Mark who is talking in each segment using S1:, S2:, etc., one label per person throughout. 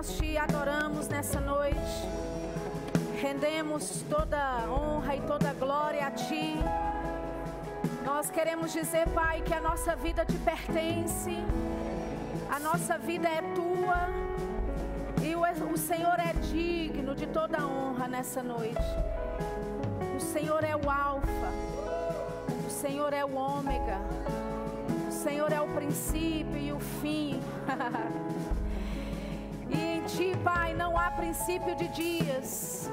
S1: nós te adoramos nessa noite. Rendemos toda honra e toda glória a Ti. Nós queremos dizer, Pai, que a nossa vida te pertence, a nossa vida é tua, e o, o Senhor é digno de toda honra nessa noite. O Senhor é o Alfa, o Senhor é o Ômega, o Senhor é o princípio e o fim. Ti, Pai, não há princípio de dias.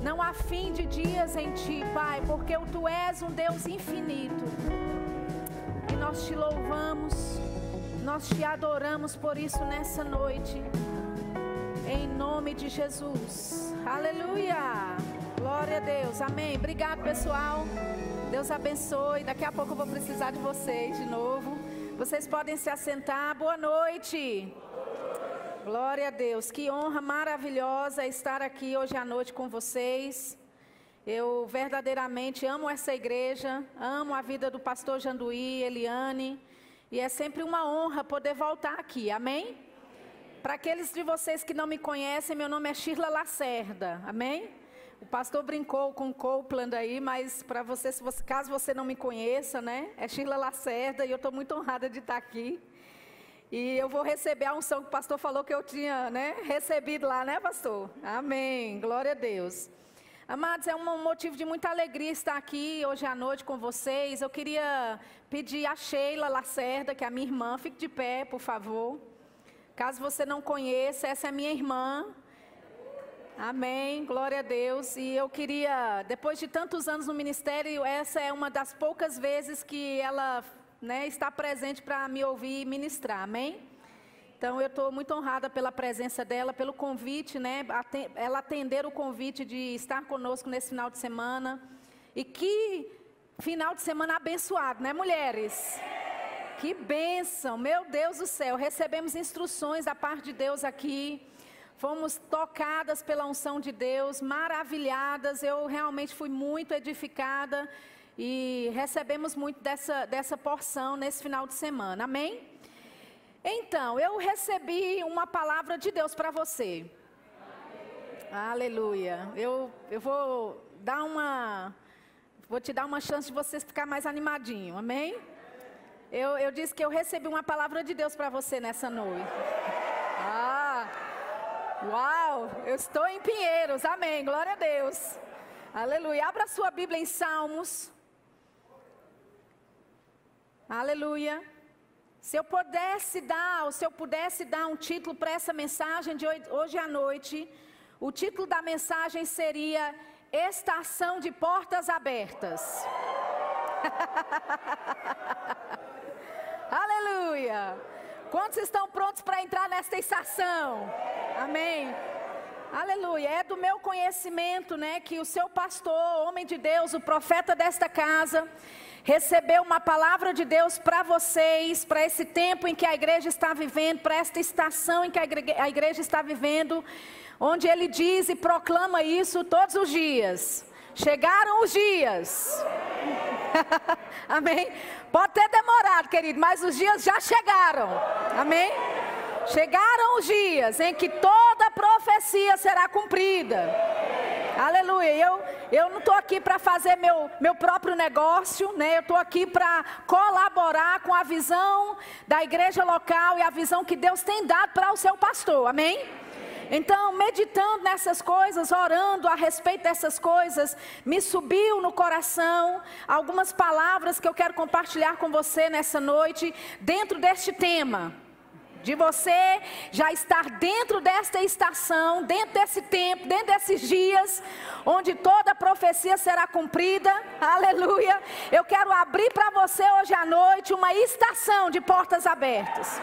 S1: Não há fim de dias em ti, Pai, porque tu és um Deus infinito. E nós te louvamos, nós te adoramos por isso nessa noite. Em nome de Jesus. Aleluia. Glória a Deus. Amém. Obrigado, pessoal. Deus abençoe. Daqui a pouco eu vou precisar de vocês de novo. Vocês podem se assentar. Boa noite. Glória a Deus. Que honra maravilhosa estar aqui hoje à noite com vocês. Eu verdadeiramente amo essa igreja, amo a vida do pastor Janduí, Eliane, e é sempre uma honra poder voltar aqui. Amém? Para aqueles de vocês que não me conhecem, meu nome é Shirla Lacerda. Amém? O pastor brincou com o Copeland aí, mas para você, você, caso você não me conheça, né? É Shirla Lacerda e eu estou muito honrada de estar aqui. E eu vou receber a unção que o pastor falou que eu tinha né, recebido lá, né, pastor? Amém. Glória a Deus. Amados, é um motivo de muita alegria estar aqui hoje à noite com vocês. Eu queria pedir a Sheila Lacerda, que é a minha irmã, fique de pé, por favor. Caso você não conheça, essa é minha irmã. Amém, glória a Deus. E eu queria, depois de tantos anos no ministério, essa é uma das poucas vezes que ela né, está presente para me ouvir ministrar, amém? Então eu estou muito honrada pela presença dela, pelo convite, né, ela atender o convite de estar conosco nesse final de semana. E que final de semana abençoado, né, mulheres? Que bênção, meu Deus do céu. Recebemos instruções da parte de Deus aqui. Fomos tocadas pela unção de Deus, maravilhadas. Eu realmente fui muito edificada e recebemos muito dessa, dessa porção nesse final de semana, amém? Então, eu recebi uma palavra de Deus para você. Aleluia. Eu, eu vou dar uma. Vou te dar uma chance de você ficar mais animadinho, amém? Eu, eu disse que eu recebi uma palavra de Deus para você nessa noite. Ah, uau, eu estou em Pinheiros, amém, glória a Deus. Aleluia. Abra sua Bíblia em Salmos, Aleluia. Se eu pudesse dar, ou se eu pudesse dar um título para essa mensagem de hoje à noite, o título da mensagem seria Estação de Portas Abertas. Aleluia. Quantos estão prontos para entrar nesta estação? Amém. Aleluia. É do meu conhecimento, né, que o seu pastor, homem de Deus, o profeta desta casa, recebeu uma palavra de Deus para vocês, para esse tempo em que a igreja está vivendo, para esta estação em que a igreja está vivendo, onde ele diz e proclama isso todos os dias. Chegaram os dias. Amém? Pode ter demorado, querido, mas os dias já chegaram. Amém? Chegaram os dias em que toda profecia será cumprida. Aleluia. Eu, eu não estou aqui para fazer meu, meu próprio negócio, né? Eu estou aqui para colaborar com a visão da igreja local e a visão que Deus tem dado para o seu pastor. Amém? Então, meditando nessas coisas, orando a respeito dessas coisas, me subiu no coração algumas palavras que eu quero compartilhar com você nessa noite, dentro deste tema de você já estar dentro desta estação, dentro desse tempo, dentro desses dias, onde toda profecia será cumprida. Aleluia. Eu quero abrir para você hoje à noite uma estação de portas abertas.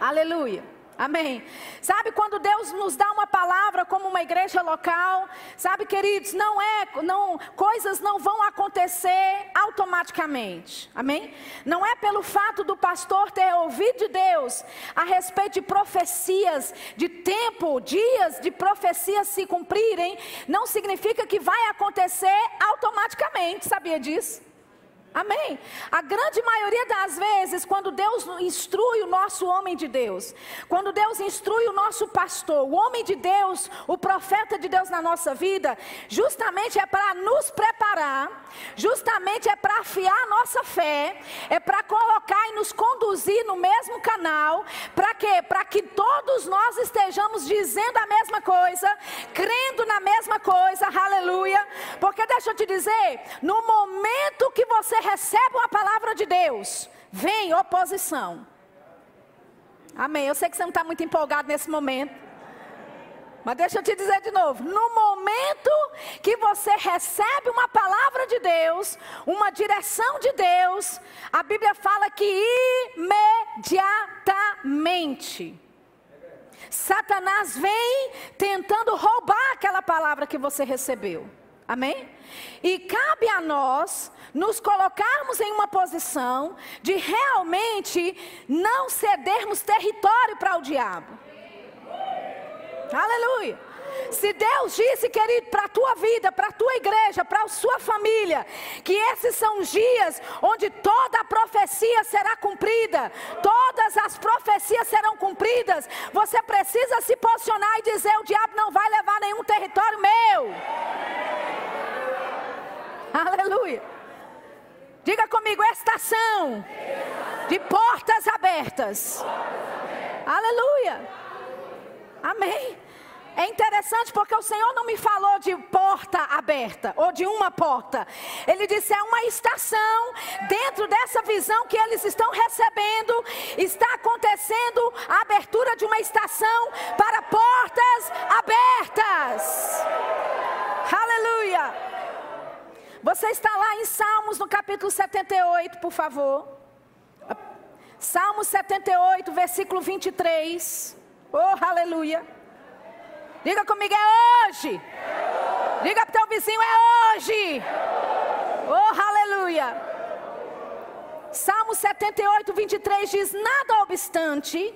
S1: Aleluia. Amém. Sabe quando Deus nos dá uma palavra como uma igreja local, sabe, queridos, não é, não, coisas não vão acontecer automaticamente. Amém? Não é pelo fato do pastor ter ouvido de Deus a respeito de profecias, de tempo, dias de profecias se cumprirem, não significa que vai acontecer automaticamente. Sabia disso? Amém? A grande maioria das vezes, quando Deus instrui o nosso homem de Deus, quando Deus instrui o nosso pastor, o homem de Deus, o profeta de Deus na nossa vida, justamente é para nos preparar, justamente é para afiar a nossa fé, é para colocar e nos conduzir no mesmo canal, para quê? Para que todos nós estejamos dizendo a mesma coisa, crendo na mesma coisa, aleluia. Porque deixa eu te dizer, no momento você recebe uma palavra de Deus, vem oposição. Amém. Eu sei que você não está muito empolgado nesse momento. Mas deixa eu te dizer de novo: no momento que você recebe uma palavra de Deus, uma direção de Deus, a Bíblia fala que imediatamente Satanás vem tentando roubar aquela palavra que você recebeu. Amém? E cabe a nós nos colocarmos em uma posição de realmente não cedermos território para o diabo. Aleluia. Se Deus disse, querido, para a tua vida, para a tua igreja, para a sua família, que esses são os dias onde toda a profecia será cumprida, todas as profecias serão cumpridas, você precisa se posicionar e dizer: o diabo não vai levar nenhum território meu. Aleluia. Diga comigo, estação de portas abertas. Aleluia. Amém. É interessante porque o Senhor não me falou de porta aberta ou de uma porta. Ele disse é uma estação dentro dessa visão que eles estão recebendo, está acontecendo a abertura de uma estação para portas abertas. Aleluia. Você está lá em Salmos no capítulo 78, por favor. Salmos 78, versículo 23. Oh, aleluia. Diga comigo, é hoje. Diga para o teu vizinho, é hoje. Oh, aleluia. Salmo 78, 23 diz: Nada obstante,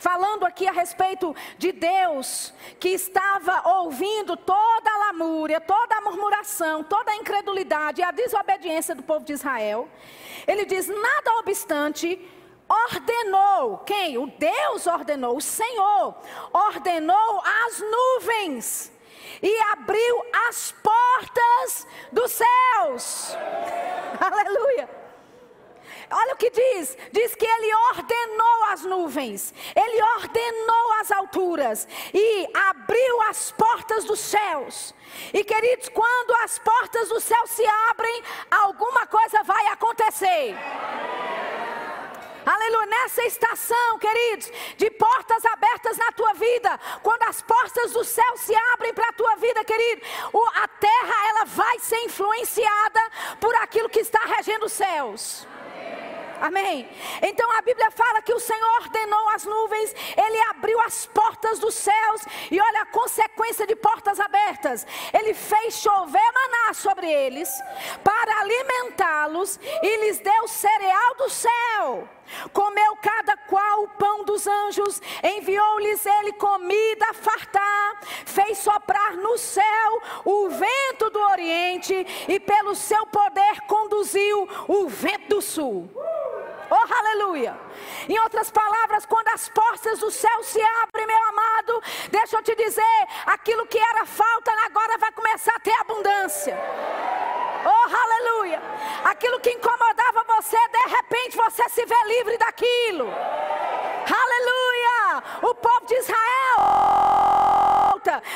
S1: falando aqui a respeito de Deus, que estava ouvindo toda a lamúria, toda a murmuração, toda a incredulidade e a desobediência do povo de Israel. Ele diz: Nada obstante, ordenou, quem? O Deus ordenou, o Senhor ordenou as nuvens e abriu as portas dos céus. Aleluia. Olha o que diz: diz que ele ordenou as nuvens, ele ordenou as alturas e abriu as portas dos céus. E queridos, quando as portas do céu se abrem, alguma coisa vai acontecer. Aleluia. Nessa estação, queridos, de portas abertas na tua vida, quando as portas do céu se abrem para a tua vida, querido, a terra ela vai ser influenciada por aquilo que está regendo os céus. Amém. Então a Bíblia fala que o Senhor ordenou as nuvens, ele abriu as portas dos céus, e olha a consequência de portas abertas. Ele fez chover maná sobre eles, para alimentá-los, e lhes deu cereal do céu. Comeu cada qual o pão dos anjos, enviou-lhes ele comida a fartar, fez soprar no céu o vento do oriente, e pelo seu poder conduziu o vento do sul. Oh, aleluia. Em outras palavras, quando as portas do céu se abrem, meu amado, deixa eu te dizer: aquilo que era falta agora vai começar a ter abundância. Oh, aleluia. Aquilo que incomodava você, de repente você se vê livre daquilo. Aleluia. O povo de Israel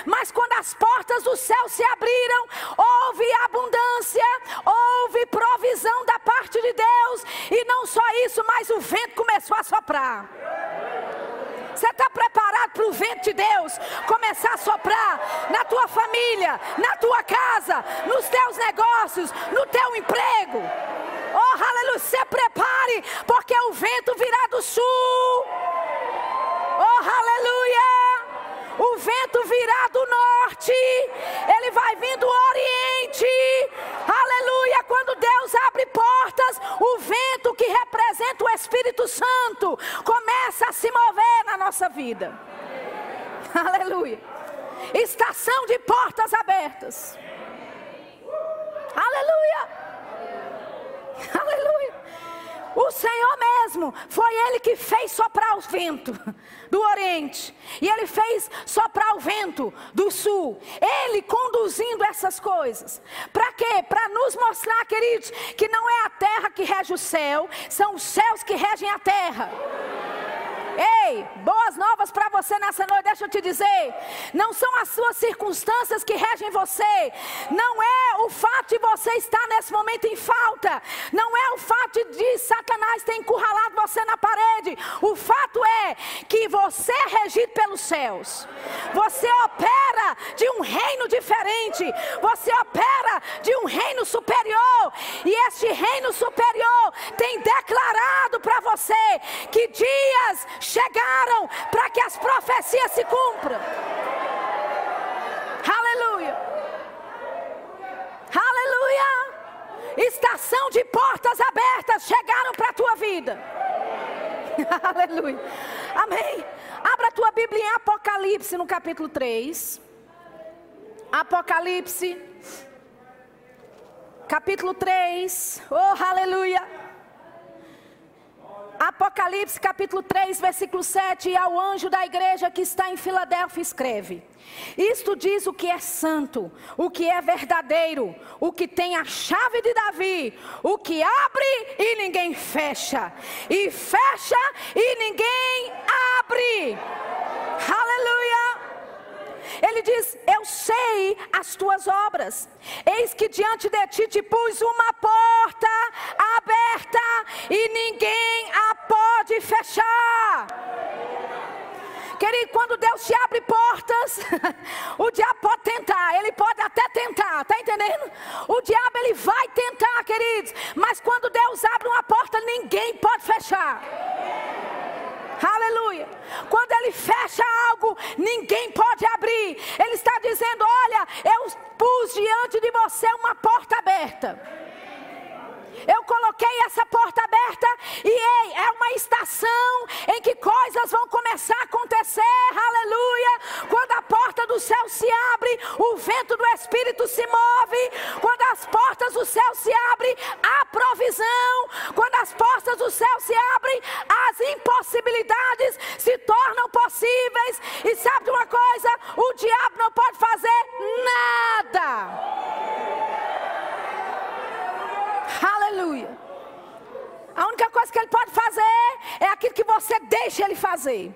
S1: mas quando as portas do céu se abriram, houve abundância, houve provisão da parte de Deus, e não só isso, mas o vento começou a soprar. Você está preparado para o vento de Deus começar a soprar na tua família, na tua casa, nos teus negócios, no teu emprego? Oh, aleluia! Se prepare, porque o vento virá do sul. Oh, aleluia! O vento virá do norte, ele vai vir do oriente. Aleluia! Quando Deus abre portas, o vento que representa o Espírito Santo começa a se mover na nossa vida. Aleluia! Estação de portas abertas. Aleluia! Aleluia. O Senhor mesmo, foi Ele que fez soprar o vento do Oriente. E Ele fez soprar o vento do Sul. Ele conduzindo essas coisas. Para quê? Para nos mostrar, queridos, que não é a terra que rege o céu, são os céus que regem a terra. Ei, boas novas para você nessa noite, deixa eu te dizer. Não são as suas circunstâncias que regem você. Não é o fato de você estar nesse momento em falta. Não é o fato de Satanás ter encurralado você na parede. O fato é que você é regido pelos céus. Você opera de um reino diferente. Você opera de um reino superior. E este reino superior tem declarado para você que dias chegaram para que as profecias se cumpram. Aleluia. Aleluia. Estação de portas abertas chegaram para a tua vida. Aleluia. Amém. Abra a tua Bíblia em Apocalipse no capítulo 3. Apocalipse, capítulo 3. Oh, aleluia. Apocalipse capítulo 3, versículo 7, e ao anjo da igreja que está em Filadélfia escreve: Isto diz o que é santo, o que é verdadeiro, o que tem a chave de Davi, o que abre e ninguém fecha, e fecha e ninguém abre. Aleluia! Ele diz: Eu sei as tuas obras. Eis que diante de ti te pus uma porta aberta e ninguém a pode fechar. Querido, quando Deus te abre portas, o diabo pode tentar, ele pode até tentar, tá entendendo? O diabo ele vai tentar, queridos, mas quando Deus abre uma porta, ninguém pode fechar. Aleluia. Quando ele fecha algo, ninguém pode abrir. Ele está dizendo: Olha, eu pus diante de você uma porta aberta. Eu coloquei essa porta aberta e ei, é uma estação em que coisas vão começar a acontecer. Aleluia! Quando a porta do céu se abre, o vento do Espírito se move. Quando as portas do céu se abrem, há provisão. Quando as portas do céu se abrem, as impossibilidades se tornam possíveis. E sabe de uma coisa? O diabo não pode fazer nada. Aleluia. A única coisa que ele pode fazer é aquilo que você deixa ele fazer.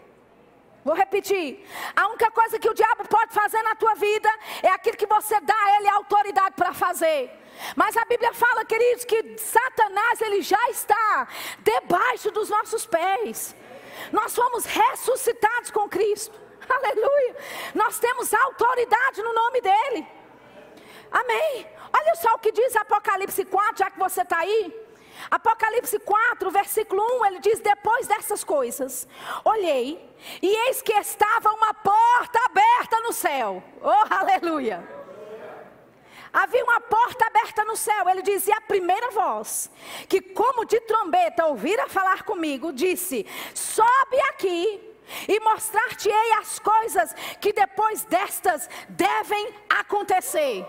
S1: Vou repetir. A única coisa que o diabo pode fazer na tua vida é aquilo que você dá a ele autoridade para fazer. Mas a Bíblia fala, queridos, que Satanás ele já está debaixo dos nossos pés. Nós fomos ressuscitados com Cristo. Aleluia. Nós temos autoridade no nome dele. Amém. Olha só o que diz Apocalipse 4, já que você está aí. Apocalipse 4, versículo 1, ele diz: Depois dessas coisas, olhei, e eis que estava uma porta aberta no céu. Oh, aleluia! Havia uma porta aberta no céu. Ele dizia a primeira voz, que como de trombeta ouvira falar comigo, disse: Sobe aqui e mostrar-te-ei as coisas que depois destas devem acontecer.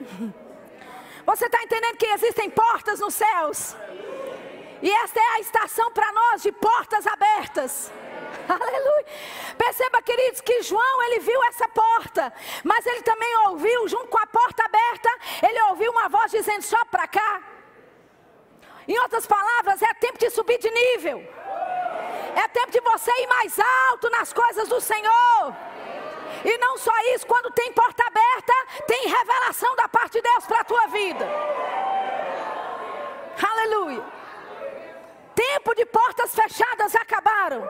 S1: Você está entendendo que existem portas nos céus? E esta é a estação para nós de portas abertas. Aleluia. Perceba, queridos, que João ele viu essa porta, mas ele também ouviu, junto com a porta aberta, ele ouviu uma voz dizendo: só para cá. Em outras palavras, é tempo de subir de nível. É tempo de você ir mais alto nas coisas do Senhor. E não só isso, quando tem porta aberta, tem revelação da parte de Deus para a tua vida. Aleluia. Tempo de portas fechadas acabaram.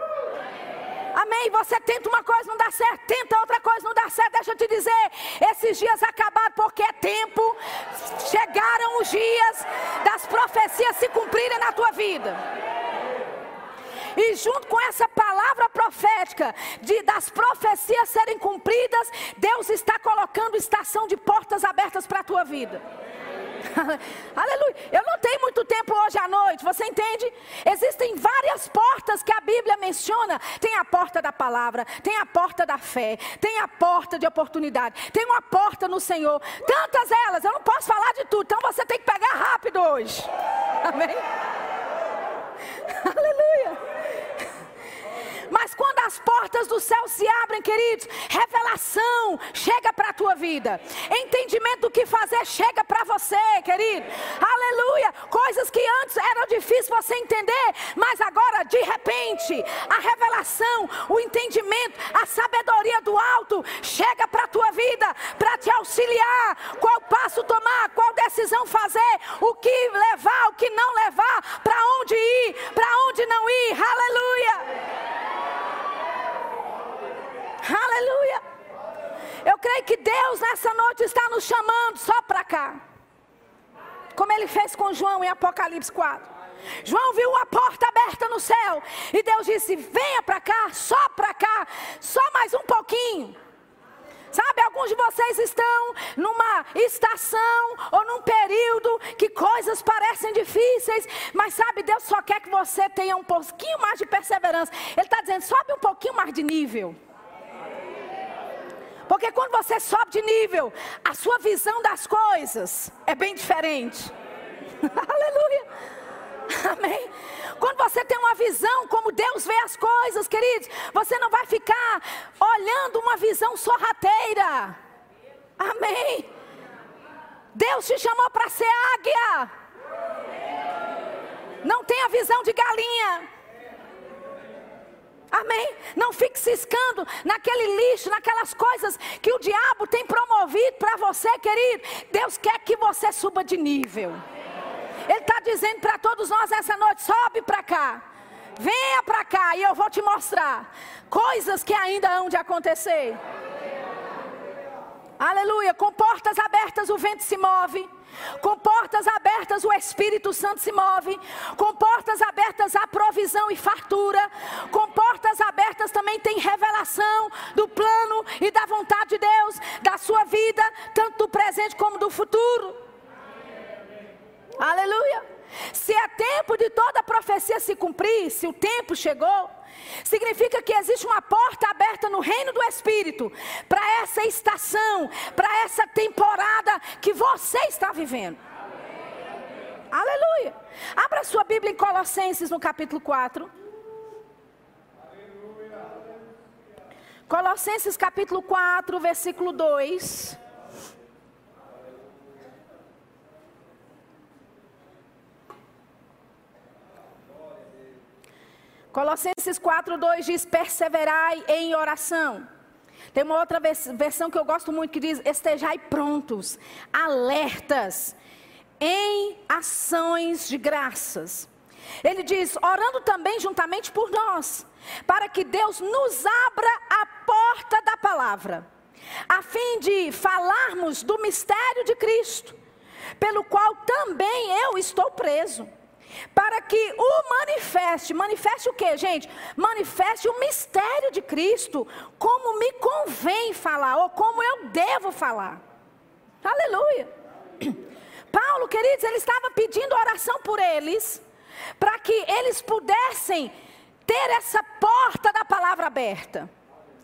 S1: Amém. Você tenta uma coisa, não dá certo. Tenta outra coisa, não dá certo. Deixa eu te dizer. Esses dias acabaram porque é tempo. Chegaram os dias das profecias se cumprirem na tua vida. E junto com essa palavra profética de das profecias serem cumpridas, Deus está colocando estação de portas abertas para a tua vida. Aleluia. Eu não tenho muito tempo hoje à noite, você entende? Existem várias portas que a Bíblia menciona. Tem a porta da palavra, tem a porta da fé, tem a porta de oportunidade, tem uma porta no Senhor. Tantas elas, eu não posso falar de tudo, então você tem que pegar rápido hoje. Amém? Aleluia. Mas quando as portas do céu se abrem, queridos, revelação chega para a tua vida. Entendimento do que fazer chega para você, querido. Aleluia. Coisas que antes eram difíceis você entender, mas agora, de repente, a revelação, o entendimento, a sabedoria do alto chega para a tua vida, para te auxiliar. Qual passo tomar, qual decisão fazer, o que levar, o que não levar, para onde ir, para onde não ir. Aleluia. Aleluia. Eu creio que Deus nessa noite está nos chamando só para cá. Como ele fez com João em Apocalipse 4. João viu uma porta aberta no céu e Deus disse: Venha para cá, só para cá, só mais um pouquinho. Sabe, alguns de vocês estão numa estação ou num período que coisas parecem difíceis, mas sabe, Deus só quer que você tenha um pouquinho mais de perseverança. Ele está dizendo: sobe um pouquinho mais de nível. Porque quando você sobe de nível, a sua visão das coisas é bem diferente. Aleluia. Amém. Quando você tem uma visão como Deus vê as coisas, queridos, você não vai ficar olhando uma visão sorrateira. Amém. Deus te chamou para ser águia. Não tenha visão de galinha. Amém? Não fique ciscando naquele lixo, naquelas coisas que o diabo tem promovido para você, querido. Deus quer que você suba de nível. Ele está dizendo para todos nós essa noite: sobe para cá. Venha para cá e eu vou te mostrar coisas que ainda hão de acontecer. Aleluia. Com portas abertas o vento se move. Com portas abertas o Espírito Santo se move. Com portas abertas há provisão e fartura. Com portas abertas também tem revelação do plano e da vontade de Deus, da sua vida, tanto do presente como do futuro. Aleluia. Se é tempo de toda a profecia se cumprir, se o tempo chegou, significa que existe uma porta aberta no reino do Espírito para essa estação, para essa temporada que você está vivendo. Aleluia. Abra sua Bíblia em Colossenses no capítulo 4. Colossenses capítulo 4, versículo 2. Colossenses 4:2 diz: "Perseverai em oração". Tem uma outra versão que eu gosto muito que diz: "Estejai prontos, alertas em ações de graças". Ele diz: "Orando também juntamente por nós, para que Deus nos abra a porta da palavra, a fim de falarmos do mistério de Cristo, pelo qual também eu estou preso." Para que o manifeste. Manifeste o que, gente? Manifeste o mistério de Cristo, como me convém falar, ou como eu devo falar. Aleluia. Paulo, queridos, ele estava pedindo oração por eles, para que eles pudessem ter essa porta da palavra aberta.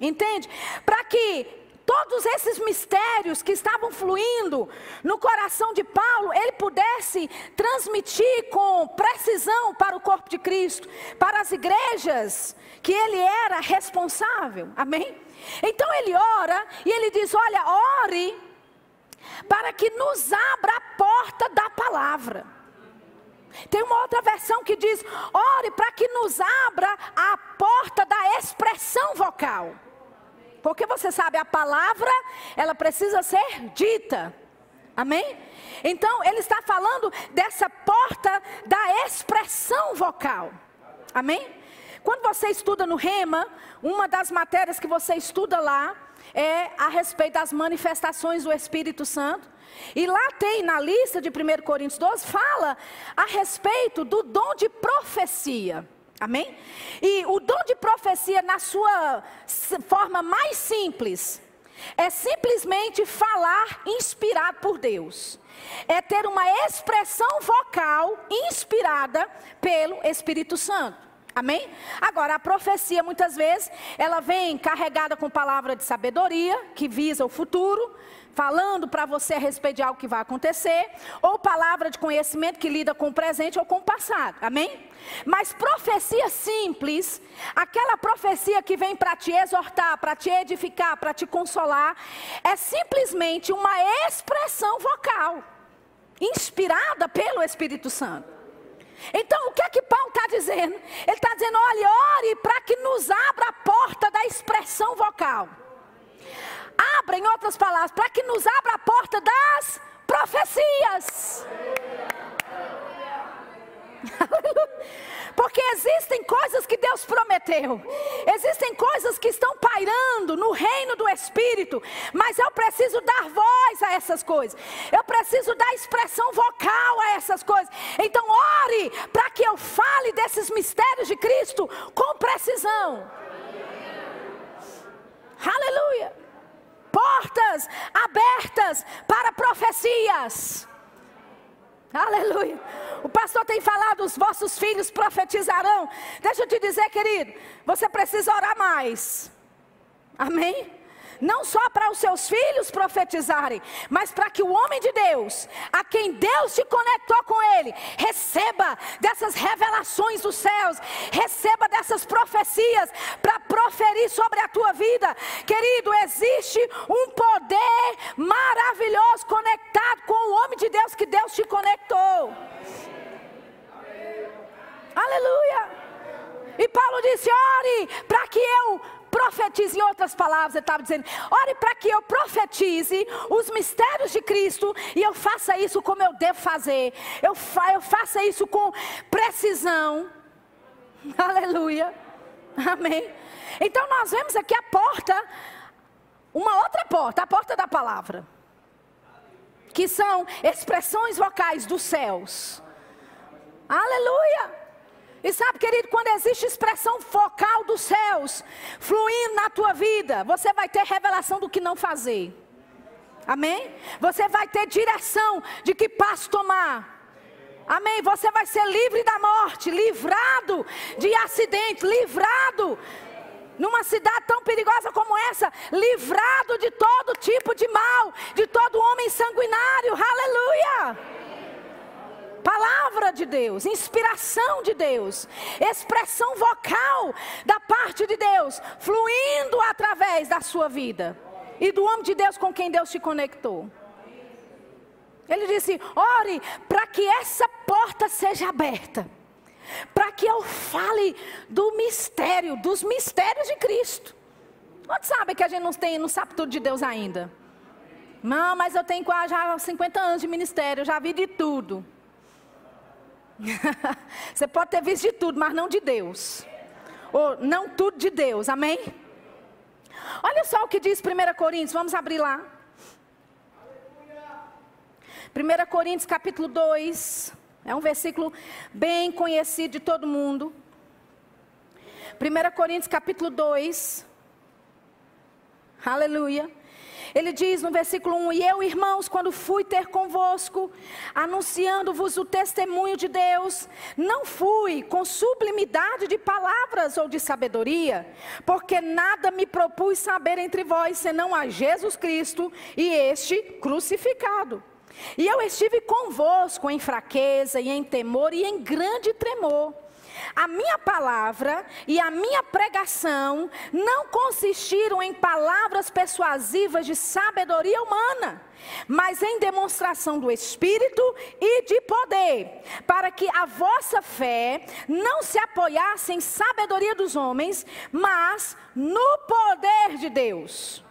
S1: Entende? Para que todos esses mistérios que estavam fluindo no coração de Paulo, ele pudesse transmitir com precisão para o corpo de Cristo, para as igrejas que ele era responsável. Amém? Então ele ora e ele diz: Olha, ore para que nos abra a porta da palavra. Tem uma outra versão que diz: ore para que nos abra a porta da expressão vocal. Porque você sabe, a palavra, ela precisa ser dita. Amém? Então, ele está falando dessa porta da expressão vocal. Amém? Quando você estuda no Rema, uma das matérias que você estuda lá é a respeito das manifestações do Espírito Santo. E lá tem, na lista de 1 Coríntios 12, fala a respeito do dom de profecia. Amém? E o dom de profecia, na sua forma mais simples, é simplesmente falar inspirado por Deus. É ter uma expressão vocal inspirada pelo Espírito Santo. Amém? Agora, a profecia, muitas vezes, ela vem carregada com palavra de sabedoria, que visa o futuro, falando para você a respeito de algo que vai acontecer, ou palavra de conhecimento que lida com o presente ou com o passado. Amém? Mas profecia simples, aquela profecia que vem para te exortar, para te edificar, para te consolar, é simplesmente uma expressão vocal, inspirada pelo Espírito Santo. Então, o que é que Paulo está dizendo? Ele está dizendo: olhe, ore para que nos abra a porta da expressão vocal. Abra, em outras palavras, para que nos abra a porta das profecias. Porque existem coisas que Deus prometeu, existem coisas que estão pairando no reino do Espírito, mas eu preciso dar voz a essas coisas, eu preciso dar expressão vocal a essas coisas. Então, ore para que eu fale desses mistérios de Cristo com precisão. Aleluia! Portas para profecias. Aleluia. O pastor tem falado, os vossos filhos profetizarão. Deixa eu te dizer, querido, você precisa orar mais. Amém? Não só para os seus filhos profetizarem, mas para que o homem de Deus, a quem Deus te conectou com ele, receba dessas revelações dos céus, receba dessas profecias para proferir sobre a tua vida. Querido, existe um poder maravilhoso conectado com o homem de Deus que Deus te conectou. Aleluia. E Paulo disse: ore para que eu profetize, em outras palavras, ele estava dizendo: ore para que eu profetize os mistérios de Cristo e eu faça isso como eu devo fazer, eu, fa eu faça isso com precisão. Aleluia, amém. Então nós vemos aqui a porta, uma outra porta, a porta da palavra, que são expressões vocais dos céus. Aleluia. E sabe, querido, quando existe expressão focal dos céus fluindo na tua vida, você vai ter revelação do que não fazer. Amém? Você vai ter direção de que passo tomar. Amém? Você vai ser livre da morte, livrado de acidente, livrado numa cidade tão perigosa como essa, livrado de todo tipo de mal, de todo homem sanguinário. Aleluia! Palavra de Deus, inspiração de Deus, expressão vocal da parte de Deus, fluindo através da sua vida e do homem de Deus com quem Deus te conectou. Ele disse: ore para que essa porta seja aberta, para que eu fale do mistério, dos mistérios de Cristo. Quantos sabem que a gente não, tem, não sabe tudo de Deus ainda? Não, mas eu tenho quase já 50 anos de ministério, já vi de tudo. Você pode ter visto de tudo, mas não de Deus. Ou não tudo de Deus, amém? Olha só o que diz 1 Coríntios, vamos abrir lá. 1 Coríntios capítulo 2, é um versículo bem conhecido de todo mundo. 1 Coríntios capítulo 2, aleluia. Ele diz no versículo 1: E eu, irmãos, quando fui ter convosco, anunciando-vos o testemunho de Deus, não fui com sublimidade de palavras ou de sabedoria, porque nada me propus saber entre vós senão a Jesus Cristo e este crucificado. E eu estive convosco em fraqueza e em temor e em grande tremor. A minha palavra e a minha pregação não consistiram em palavras persuasivas de sabedoria humana, mas em demonstração do Espírito e de poder, para que a vossa fé não se apoiasse em sabedoria dos homens, mas no poder de Deus.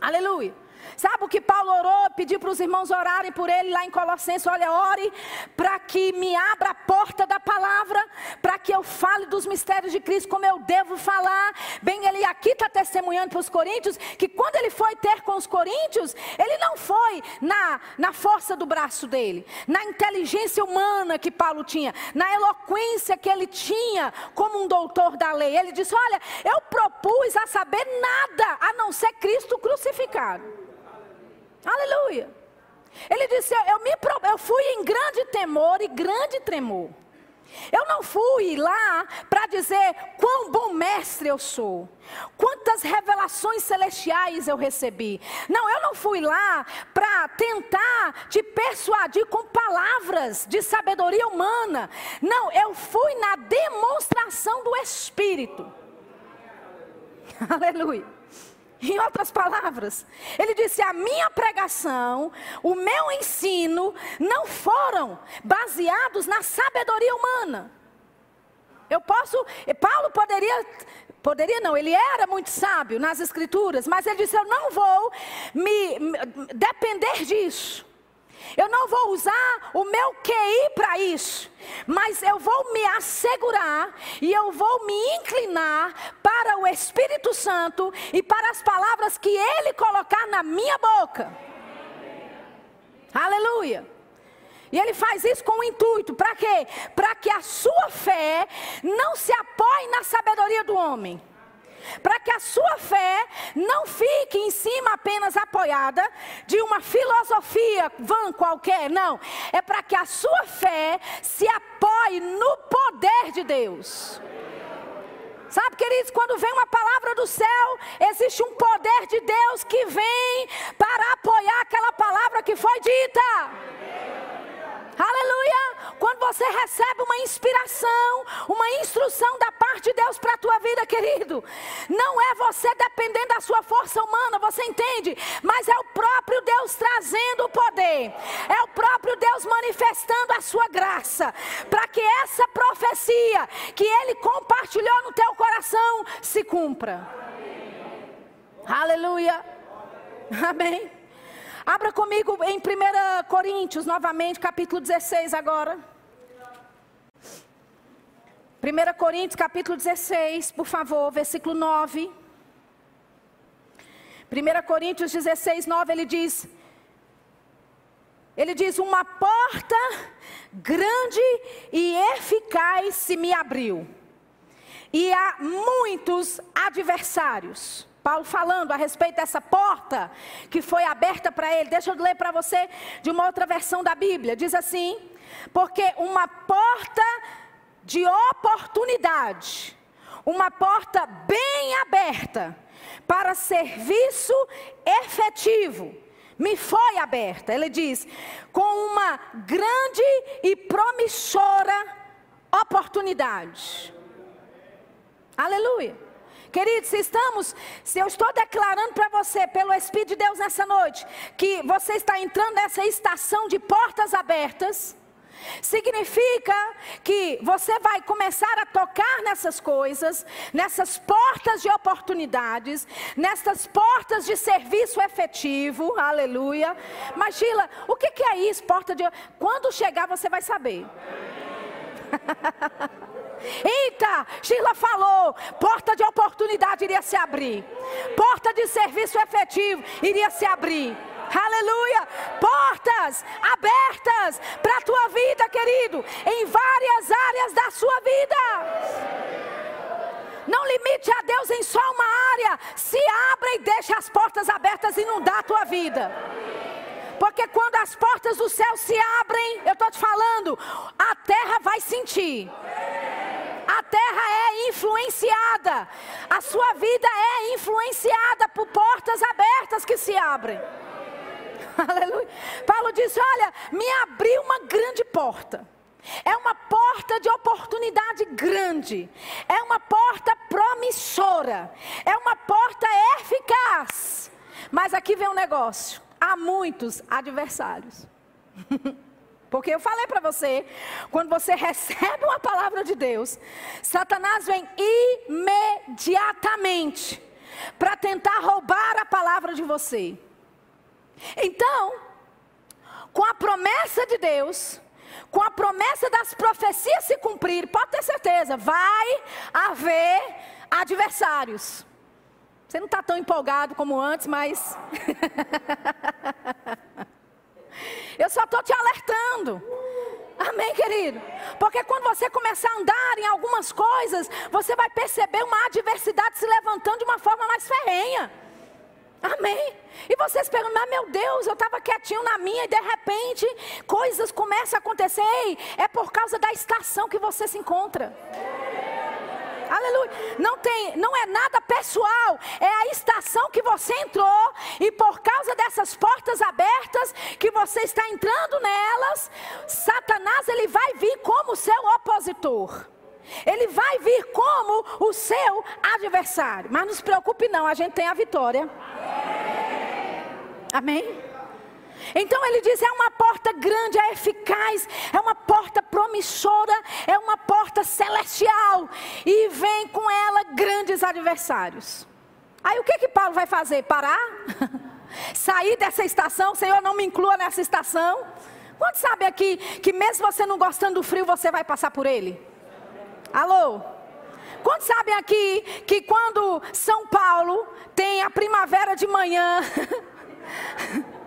S1: Aleluia. Sabe o que Paulo orou? Pediu para os irmãos orarem por ele lá em Colossenses. Olha, ore para que me abra a porta da palavra, para que eu fale dos mistérios de Cristo como eu devo falar. Bem, ele aqui está testemunhando para os coríntios que quando ele foi ter com os coríntios, ele não foi na, na força do braço dele, na inteligência humana que Paulo tinha, na eloquência que ele tinha como um doutor da lei. Ele disse: Olha, eu propus a saber nada a não ser Cristo crucificado. Aleluia. Ele disse: eu, me, eu fui em grande temor e grande tremor. Eu não fui lá para dizer quão bom mestre eu sou, quantas revelações celestiais eu recebi. Não, eu não fui lá para tentar te persuadir com palavras de sabedoria humana. Não, eu fui na demonstração do Espírito. Aleluia. Em outras palavras, ele disse: a minha pregação, o meu ensino, não foram baseados na sabedoria humana. Eu posso, Paulo poderia, poderia não, ele era muito sábio nas escrituras, mas ele disse: eu não vou me, me depender disso. Eu não vou usar o meu QI para isso, mas eu vou me assegurar e eu vou me inclinar para o Espírito Santo e para as palavras que Ele colocar na minha boca. Aleluia. E ele faz isso com o intuito, para quê? Para que a sua fé não se apoie na sabedoria do homem para que a sua fé não fique em cima apenas apoiada de uma filosofia vã qualquer, não. É para que a sua fé se apoie no poder de Deus. Sabe, queridos, quando vem uma palavra do céu, existe um poder de Deus que vem para apoiar aquela palavra que foi dita. Aleluia! Quando você recebe uma inspiração, uma instrução da parte de Deus para a tua vida, querido, não é você dependendo da sua força humana, você entende? Mas é o próprio Deus trazendo o poder, é o próprio Deus manifestando a sua graça, para que essa profecia que Ele compartilhou no teu coração se cumpra. Aleluia! Amém. Abra comigo em 1 Coríntios, novamente, capítulo 16 agora. 1 Coríntios, capítulo 16, por favor, versículo 9. 1 Coríntios 16, 9, ele diz: Ele diz: Uma porta grande e eficaz se me abriu, e há muitos adversários. Paulo falando a respeito dessa porta que foi aberta para ele. Deixa eu ler para você de uma outra versão da Bíblia. Diz assim: porque uma porta de oportunidade, uma porta bem aberta para serviço efetivo, me foi aberta. Ele diz: com uma grande e promissora oportunidade. Aleluia. Queridos, estamos, se eu estou declarando para você, pelo Espírito de Deus nessa noite, que você está entrando nessa estação de portas abertas, Significa que você vai começar a tocar nessas coisas, nessas portas de oportunidades, nessas portas de serviço efetivo, aleluia. Mas o que é isso, porta de. Quando chegar você vai saber. Eita, Sheila falou, porta de oportunidade iria se abrir. Porta de serviço efetivo iria se abrir. Aleluia! Portas abertas para a tua vida, querido, em várias áreas da sua vida. Não limite a Deus em só uma área. Se abra e deixe as portas abertas inundar a tua vida. Porque quando as portas do céu se abrem, eu estou te falando, a terra vai sentir a terra é influenciada, a sua vida é influenciada por portas abertas que se abrem. Aleluia. Paulo disse: Olha, me abriu uma grande porta. É uma porta de oportunidade grande. É uma porta promissora. É uma porta eficaz. Mas aqui vem um negócio: há muitos adversários. Porque eu falei para você, quando você recebe uma palavra de Deus, Satanás vem imediatamente para tentar roubar a palavra de você. Então, com a promessa de Deus, com a promessa das profecias se cumprir, pode ter certeza, vai haver adversários. Você não está tão empolgado como antes, mas. Eu só estou te alertando. Amém, querido? Porque quando você começar a andar em algumas coisas, você vai perceber uma adversidade se levantando de uma forma mais ferrenha. Amém? E vocês perguntam, mas meu Deus, eu estava quietinho na minha e de repente coisas começam a acontecer. Ei, é por causa da estação que você se encontra. Aleluia. Não tem, não é nada pessoal, é a estação que você entrou e por causa dessas portas abertas que você está entrando nelas, Satanás ele vai vir como seu opositor. Ele vai vir como o seu adversário. Mas não se preocupe não, a gente tem a vitória. Amém? Então ele diz: é uma porta grande, é eficaz, é uma porta promissora, é uma porta celestial, e vem com ela grandes adversários. Aí o que que Paulo vai fazer? Parar? Sair dessa estação? Senhor, não me inclua nessa estação. Quantos sabe aqui que mesmo você não gostando do frio, você vai passar por ele? Alô? Quantos sabem aqui que quando São Paulo tem a primavera de manhã,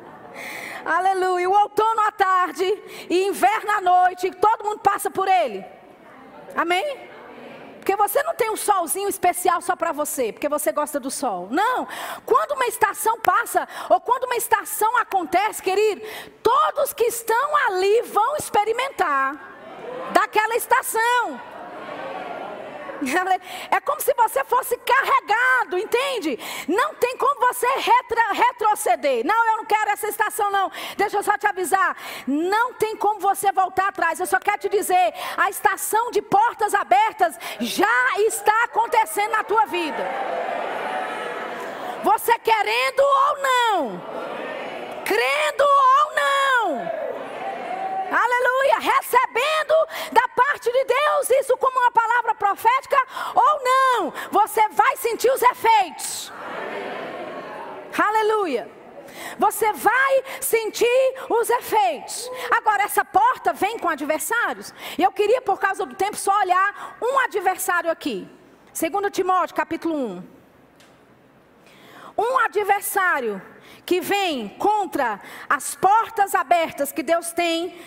S1: aleluia, o outono à tarde e inverno à noite, todo mundo passa por ele? Amém? Porque você não tem um solzinho especial só para você, porque você gosta do sol. Não. Quando uma estação passa, ou quando uma estação acontece, querido, todos que estão ali vão experimentar daquela estação. É como se você fosse carregado, entende? Não tem como você retra, retroceder. Não, eu não quero essa estação, não. Deixa eu só te avisar. Não tem como você voltar atrás. Eu só quero te dizer: a estação de portas abertas já está acontecendo na tua vida. Você querendo ou não, crendo ou não aleluia, recebendo da parte de Deus isso como uma palavra profética ou não, você vai sentir os efeitos. Aleluia. Você vai sentir os efeitos. Agora, essa porta vem com adversários. E eu queria, por causa do tempo, só olhar um adversário aqui. 2 Timóteo, capítulo 1. Um adversário que vem contra as portas abertas que Deus tem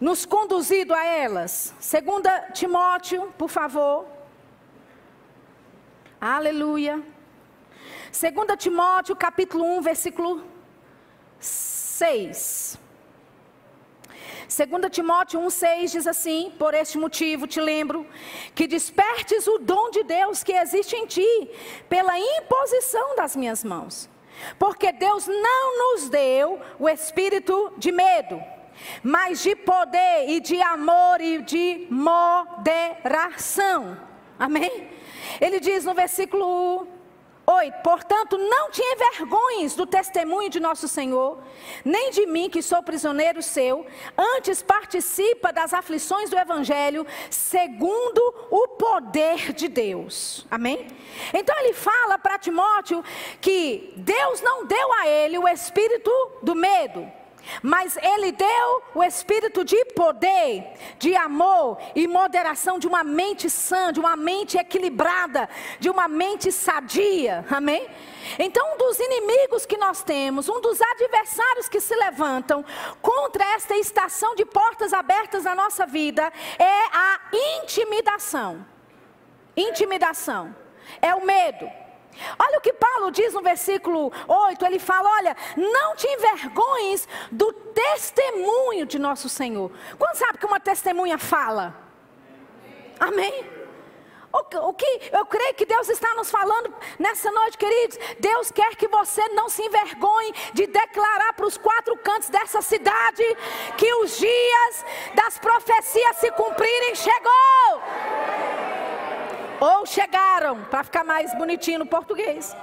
S1: nos conduzido a elas. Segunda Timóteo, por favor. Aleluia. Segunda Timóteo, capítulo 1, versículo 6. 2 Timóteo 1,6 diz assim: Por este motivo te lembro que despertes o dom de Deus que existe em ti, pela imposição das minhas mãos. Porque Deus não nos deu o espírito de medo mas de poder e de amor e de moderação. Amém? Ele diz no versículo 8: Portanto, não te envergonhes do testemunho de nosso Senhor, nem de mim, que sou prisioneiro seu, antes participa das aflições do Evangelho, segundo o poder de Deus. Amém? Então ele fala para Timóteo que Deus não deu a ele o espírito do medo, mas Ele deu o espírito de poder, de amor e moderação, de uma mente sã, de uma mente equilibrada, de uma mente sadia. Amém? Então, um dos inimigos que nós temos, um dos adversários que se levantam contra esta estação de portas abertas na nossa vida é a intimidação. Intimidação. É o medo. Olha o que Paulo diz no versículo 8: ele fala: Olha, não te envergonhes do testemunho de nosso Senhor. Quando sabe que uma testemunha fala? Amém? O, o, que eu creio que Deus está nos falando nessa noite, queridos. Deus quer que você não se envergonhe de declarar para os quatro cantos dessa cidade que os dias das profecias se cumprirem chegou. Ou chegaram, para ficar mais bonitinho no português.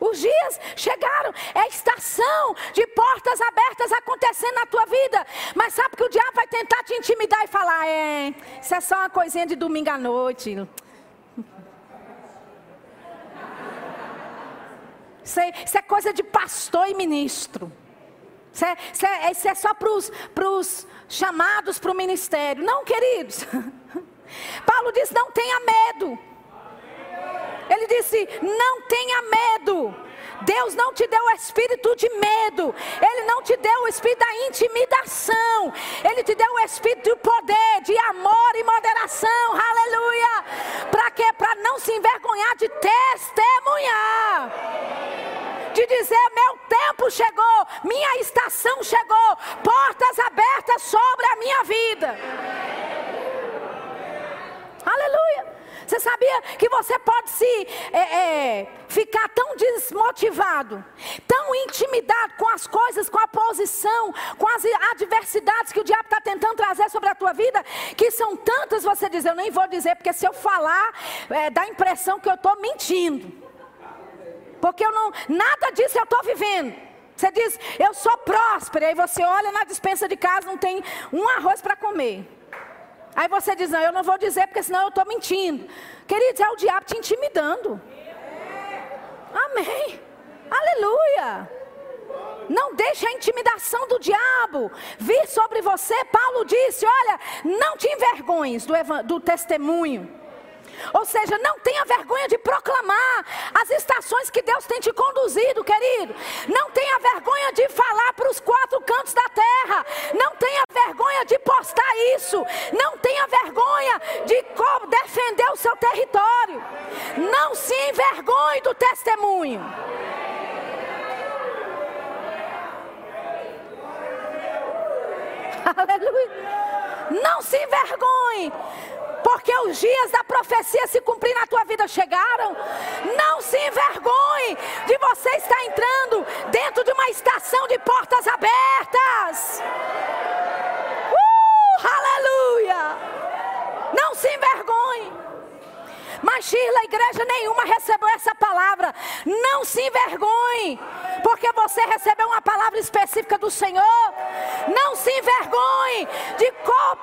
S1: Os dias chegaram, é estação de portas abertas acontecendo na tua vida. Mas sabe que o diabo vai tentar te intimidar e falar: é, isso é só uma coisinha de domingo à noite. Isso é, isso é coisa de pastor e ministro. Isso é, isso é, isso é só para os chamados para o ministério. Não, queridos. Paulo diz: não tenha medo. Ele disse: não tenha medo. Deus não te deu o espírito de medo, Ele não te deu o espírito da intimidação, Ele te deu o espírito de poder, de amor e moderação, aleluia. Para quê? Para não se envergonhar de testemunhar. de dizer: meu tempo chegou, minha estação chegou, portas abertas sobre a minha vida. Aleluia. Você sabia que você pode se é, é, ficar tão desmotivado, tão intimidado com as coisas, com a posição, com as adversidades que o diabo está tentando trazer sobre a tua vida, que são tantas, você diz, eu nem vou dizer, porque se eu falar, é, dá a impressão que eu estou mentindo. Porque eu não, nada disso eu estou vivendo. Você diz, eu sou próspera, aí você olha na dispensa de casa, não tem um arroz para comer. Aí você diz, não, eu não vou dizer porque senão eu estou mentindo. Queridos, é o diabo te intimidando. Amém. Aleluia. Não deixe a intimidação do diabo vir sobre você. Paulo disse: Olha, não te envergonhes do, do testemunho ou seja, não tenha vergonha de proclamar as estações que Deus tem te conduzido, querido. Não tenha vergonha de falar para os quatro cantos da terra. Não tenha vergonha de postar isso. Não tenha vergonha de defender o seu território. Não se envergonhe do testemunho. Aleluia. Não se envergonhe porque os dias da profecia se cumprir na tua vida chegaram. Não se envergonhe de você estar entrando dentro de uma estação de portas abertas. Uh, aleluia! Não se envergonhe. Mas Sheila, igreja nenhuma recebeu essa palavra. Não se envergonhe, porque você recebeu uma palavra específica do Senhor. Não se envergonhe de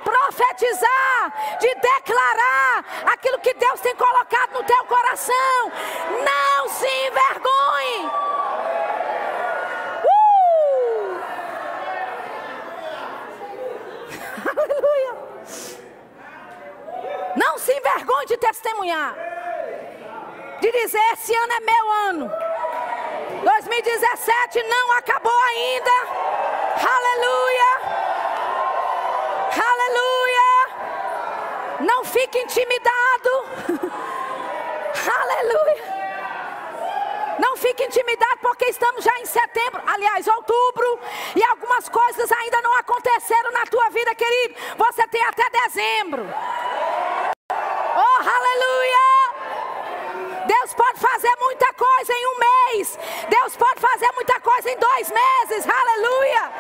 S1: profetizar, de declarar aquilo que Deus tem colocado no teu coração. Não se envergonhe. Uh! Aleluia. Não se envergonhe de testemunhar. De dizer: esse ano é meu ano. 2017 não acabou ainda. Aleluia. Aleluia. Não fique intimidado. Aleluia. Não fique intimidado porque estamos já em setembro, aliás, outubro, e algumas coisas ainda não aconteceram na tua vida, querido. Você tem até dezembro. Oh, aleluia! Muita coisa em um mês. Deus pode fazer muita coisa em dois meses. Aleluia!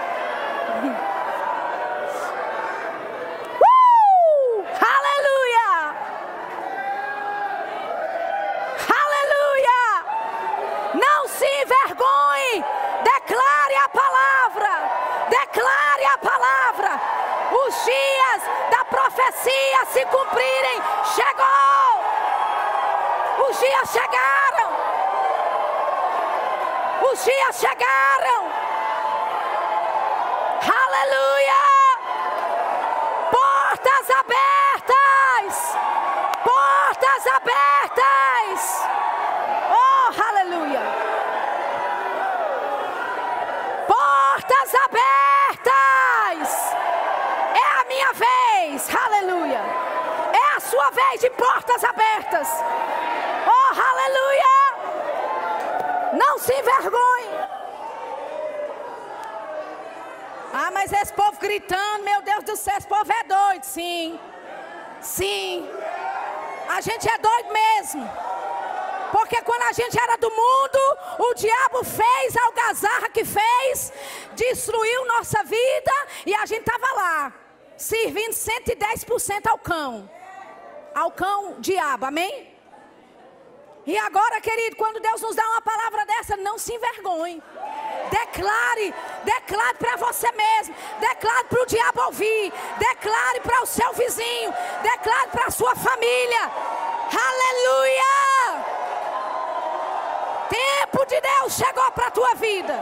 S1: Uh! Aleluia! Aleluia! Não se envergonhe. Declare a palavra. Declare a palavra. Os dias da profecia se cumprirem. Chegou! Os dias chegaram! Os dias chegaram! Aleluia! Portas abertas! Portas abertas! Oh, aleluia! Portas abertas! É a minha vez! Aleluia! É a sua vez de portas abertas! Oh, aleluia! Não se envergonhe. Ah, mas esse povo gritando, meu Deus do céu, esse povo é doido. Sim, sim. A gente é doido mesmo. Porque quando a gente era do mundo, o diabo fez a algazarra que fez, destruiu nossa vida e a gente estava lá, servindo 110% ao cão. Ao cão diabo, amém? E agora, querido, quando Deus nos dá uma palavra dessa, não se envergonhe. Declare, declare para você mesmo, declare para o diabo ouvir, declare para o seu vizinho, declare para a sua família. Aleluia! Tempo de Deus chegou para a tua vida.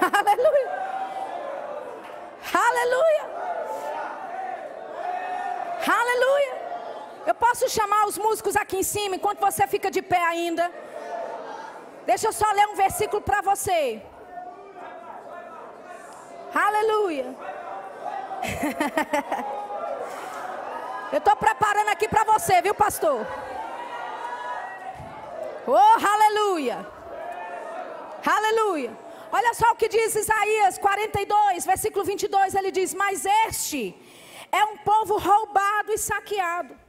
S1: Aleluia! Aleluia! Aleluia! Posso chamar os músicos aqui em cima enquanto você fica de pé ainda? Deixa eu só ler um versículo para você. Aleluia. eu estou preparando aqui para você, viu, pastor? Oh, aleluia! Aleluia! Olha só o que diz Isaías 42, versículo 22. Ele diz: Mas este é um povo roubado e saqueado.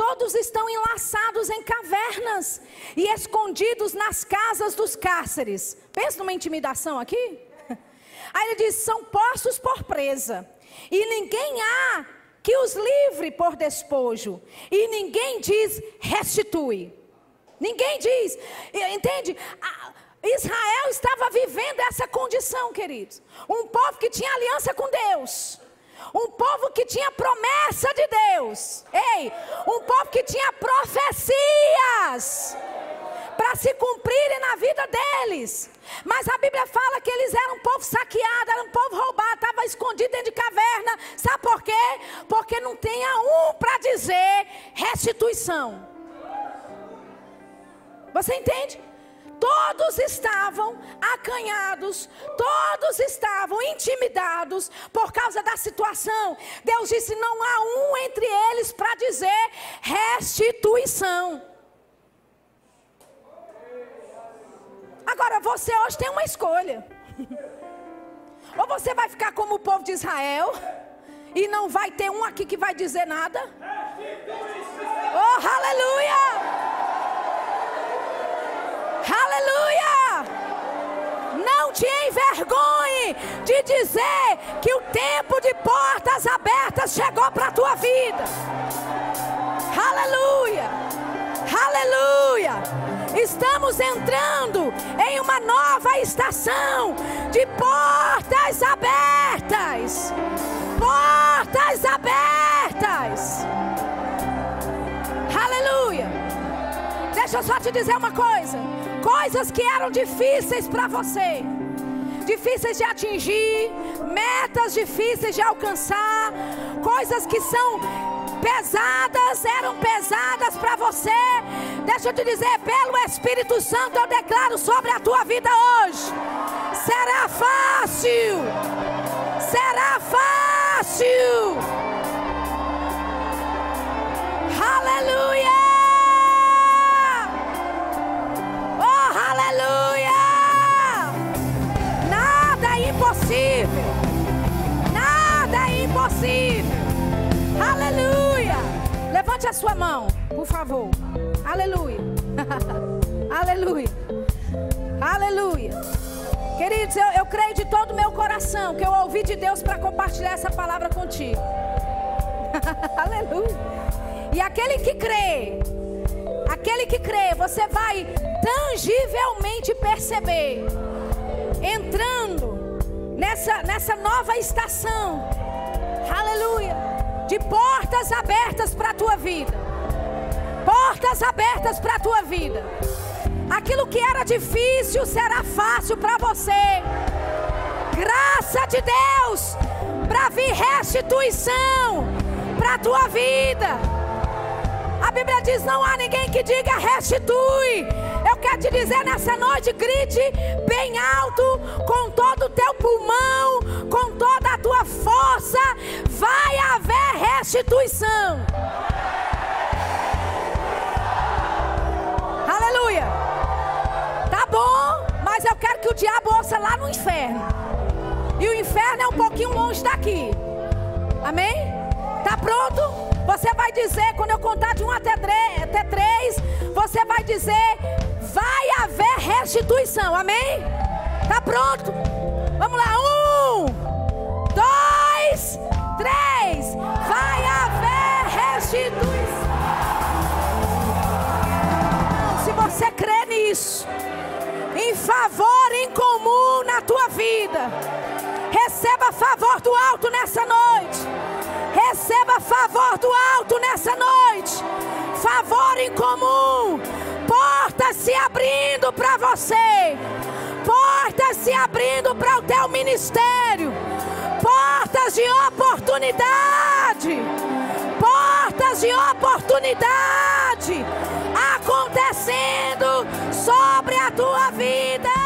S1: Todos estão enlaçados em cavernas e escondidos nas casas dos cárceres. Pensa numa intimidação aqui? Aí ele diz: são postos por presa, e ninguém há que os livre por despojo, e ninguém diz restitui. Ninguém diz, entende? Israel estava vivendo essa condição, queridos. Um povo que tinha aliança com Deus. Um povo que tinha promessa de Deus. Ei, um povo que tinha profecias para se cumprirem na vida deles. Mas a Bíblia fala que eles eram um povo saqueado, era um povo roubado, estava escondido dentro de caverna. Sabe por quê? Porque não tinha um para dizer restituição. Você entende? Todos estavam acanhados, todos estavam intimidados por causa da situação. Deus disse: não há um entre eles para dizer restituição. Agora você hoje tem uma escolha. Ou você vai ficar como o povo de Israel e não vai ter um aqui que vai dizer nada. Oh, aleluia! Aleluia! Não te envergonhe de dizer que o tempo de portas abertas chegou para a tua vida. Aleluia! Aleluia! Estamos entrando em uma nova estação de portas abertas. Portas abertas. Aleluia! Deixa eu só te dizer uma coisa coisas que eram difíceis para você, difíceis de atingir, metas difíceis de alcançar, coisas que são pesadas, eram pesadas para você. Deixa eu te dizer, pelo Espírito Santo eu declaro sobre a tua vida hoje. Será fácil. Será fácil. Aleluia. Aleluia! Levante a sua mão, por favor. Aleluia. Aleluia. Aleluia. Queridos, eu, eu creio de todo o meu coração que eu ouvi de Deus para compartilhar essa palavra contigo. Aleluia. E aquele que crê, aquele que crê, você vai tangivelmente perceber, entrando nessa, nessa nova estação. Aleluia de portas abertas para a tua vida. Portas abertas para a tua vida. Aquilo que era difícil será fácil para você. Graça de Deus para vir restituição para a tua vida. A Bíblia diz: não há ninguém que diga restitui. Eu quero te dizer nessa noite: grite bem alto, com todo o teu pulmão, com restituição. Aleluia. Tá bom, mas eu quero que o diabo ouça lá no inferno. E o inferno é um pouquinho longe daqui. Amém? Tá pronto? Você vai dizer, quando eu contar de um até três, você vai dizer: vai haver restituição. Amém? Tá pronto? Vamos lá. Crê nisso, em favor em comum na tua vida, receba favor do alto nessa noite. Receba favor do alto nessa noite. Favor em comum. Portas se abrindo para você. Portas se abrindo para o teu ministério. Portas de oportunidade. Portas de oportunidade sobre a tua vida.